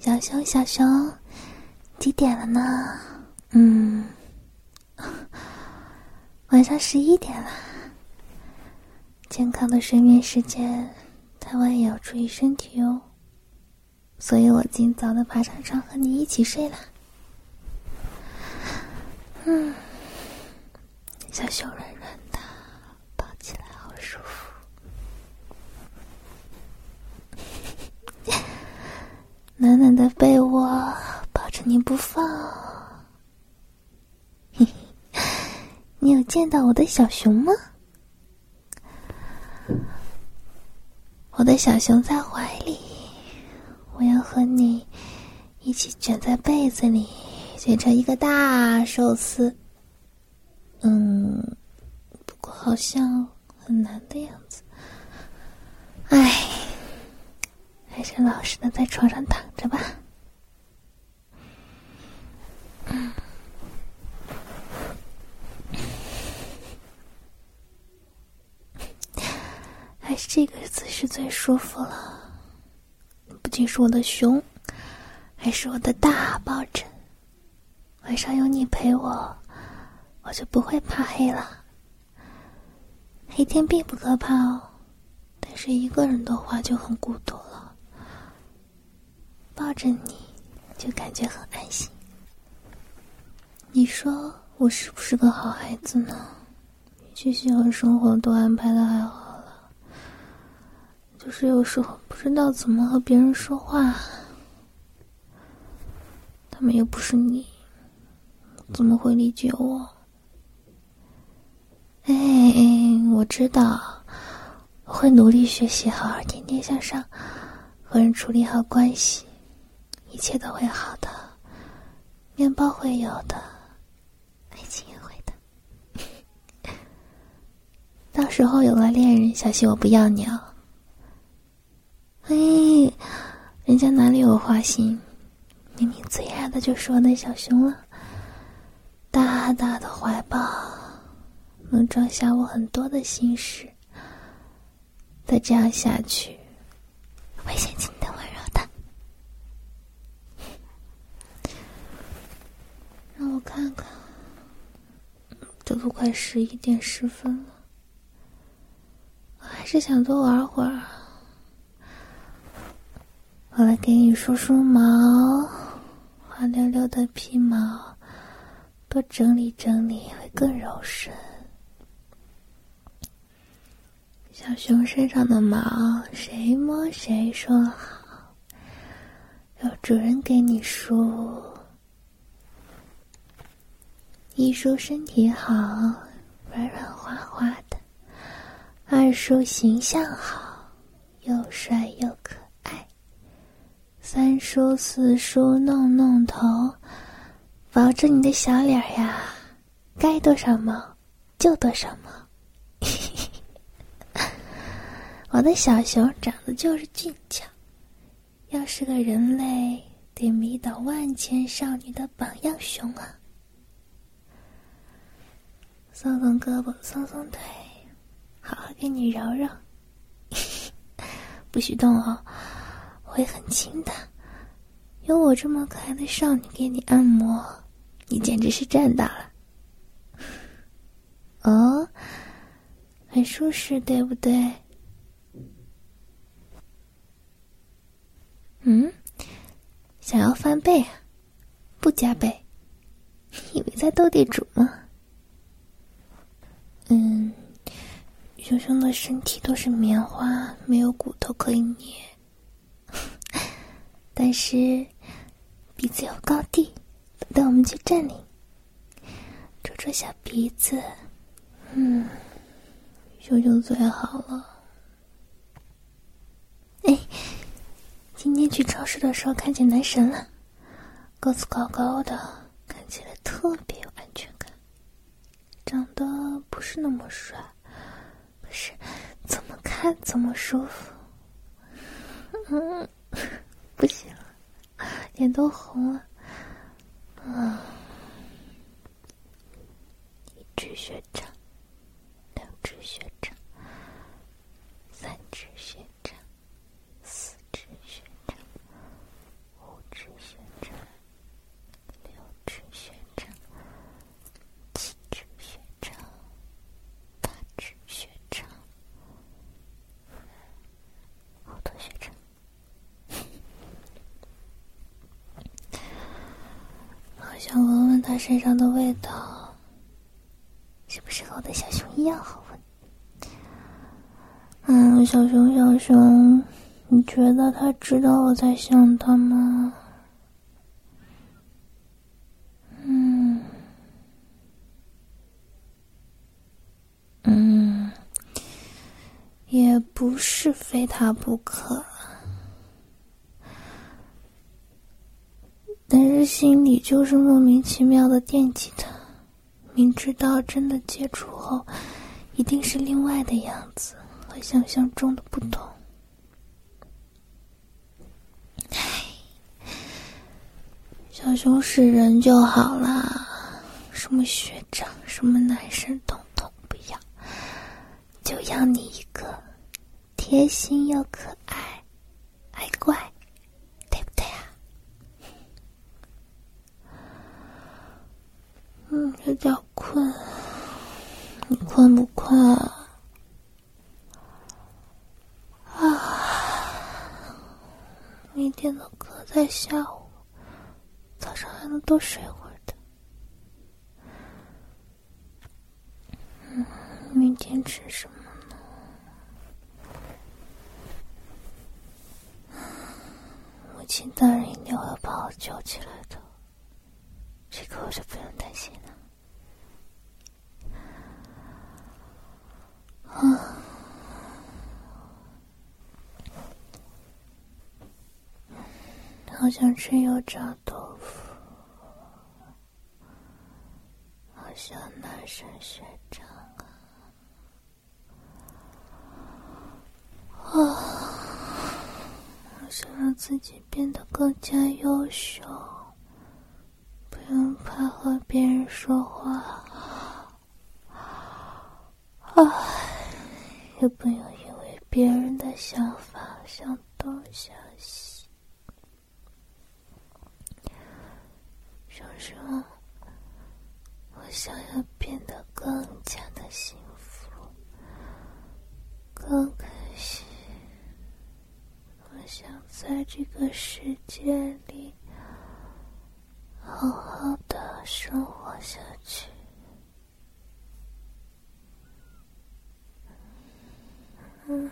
小熊，小熊，几点了呢？嗯，晚上十一点了。健康的睡眠时间，太晚也要注意身体哦。所以我今早的爬上床和你一起睡了。嗯，小熊软软的，抱起来好舒服。暖暖的被窝，抱着你不放。嘿嘿，你有见到我的小熊吗？我的小熊在怀里，我要和你一起卷在被子里，卷成一个大寿司。嗯，不过好像很难的样子。唉。还是老实的在床上躺着吧。嗯，还是这个姿势最舒服了。不仅是我的熊，还是我的大抱枕。晚上有你陪我，我就不会怕黑了。黑天并不可怕哦，但是一个人的话就很孤独。抱着你，就感觉很安心。你说我是不是个好孩子呢？学习和生活都安排的还好了，就是有时候不知道怎么和别人说话。他们又不是你，怎么会理解我？哎，我知道，我会努力学习，好好天天向上，和人处理好关系。一切都会好的，面包会有的，爱情也会的。到时候有了恋人，小心我不要你哦。哎，人家哪里有花心？明明最爱的就是我那小熊了，大大的怀抱能装下我很多的心事。再这样下去，危险性。我看看，这都十一点十分了，我还是想多玩会儿。我来给你梳梳毛，滑溜溜的皮毛，多整理整理会更柔顺。小熊身上的毛，谁摸谁说好，有主人给你梳。一梳身体好，软软滑滑的；二梳形象好，又帅又可爱；三梳四梳弄弄头，保证你的小脸呀，该多少毛就多少毛。我的小熊长得就是俊俏，要是个人类，得迷倒万千少女的榜样熊啊！松松胳膊，松松腿，好好给你揉揉。不许动哦，会很轻的。有我这么可爱的少女给你按摩，你简直是赚到了。哦，很舒适，对不对？嗯，想要翻倍啊？不加倍？以为在斗地主吗？嗯，熊熊的身体都是棉花，没有骨头可以捏。但是鼻子有高低，等我们去占领。戳戳小鼻子，嗯，熊熊最好了。哎，今天去超市的时候看见男神了，个子高高的，看起来特别有安全感。长得不是那么帅，是怎么看怎么舒服。嗯，不行了，脸都红了。啊，一只学长，两只学长，三只学长，四只学长，五只想闻闻它身上的味道，是不是和我的小熊一样好闻？嗯，小熊，小熊，你觉得它知道我在想它吗？嗯，嗯，也不是非它不可。但是心里就是莫名其妙的惦记他，明知道真的接触后，一定是另外的样子，和想象中的不同。唉，小熊是人就好啦，什么学长，什么男生，统统不要，就要你一个，贴心又可爱，爱乖。嗯，有点困。你困不困？啊！啊明天的课在下午，早上还能多睡会儿的。嗯，明天吃什么呢？母亲大人一定会把我救起来的，这个我就不用担心。啊，我想吃油炸豆腐，好想男神学长啊！啊，好想让自己变得更加优秀，不用怕和别人说话。啊。也不用因为别人的想法想东想西。叔叔，我想要变得更加的幸福，更开心。我想在这个世界里好好的生活下去。嗯。